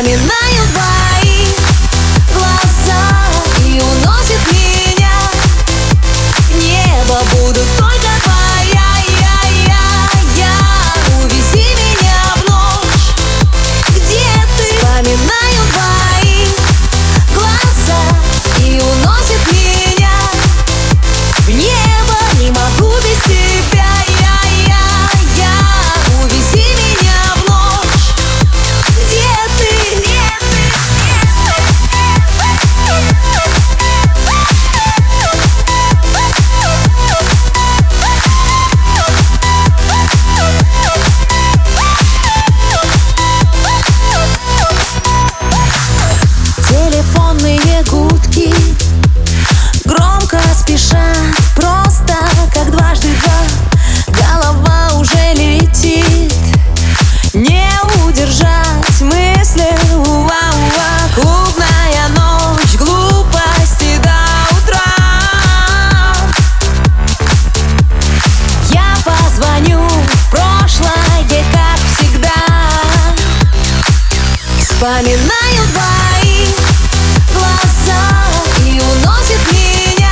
Вспоминаю твои глаза И уносит меня. В небо Буду только Вспоминаю твои глаза И уносит меня.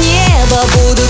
Небо будут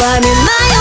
I'm in my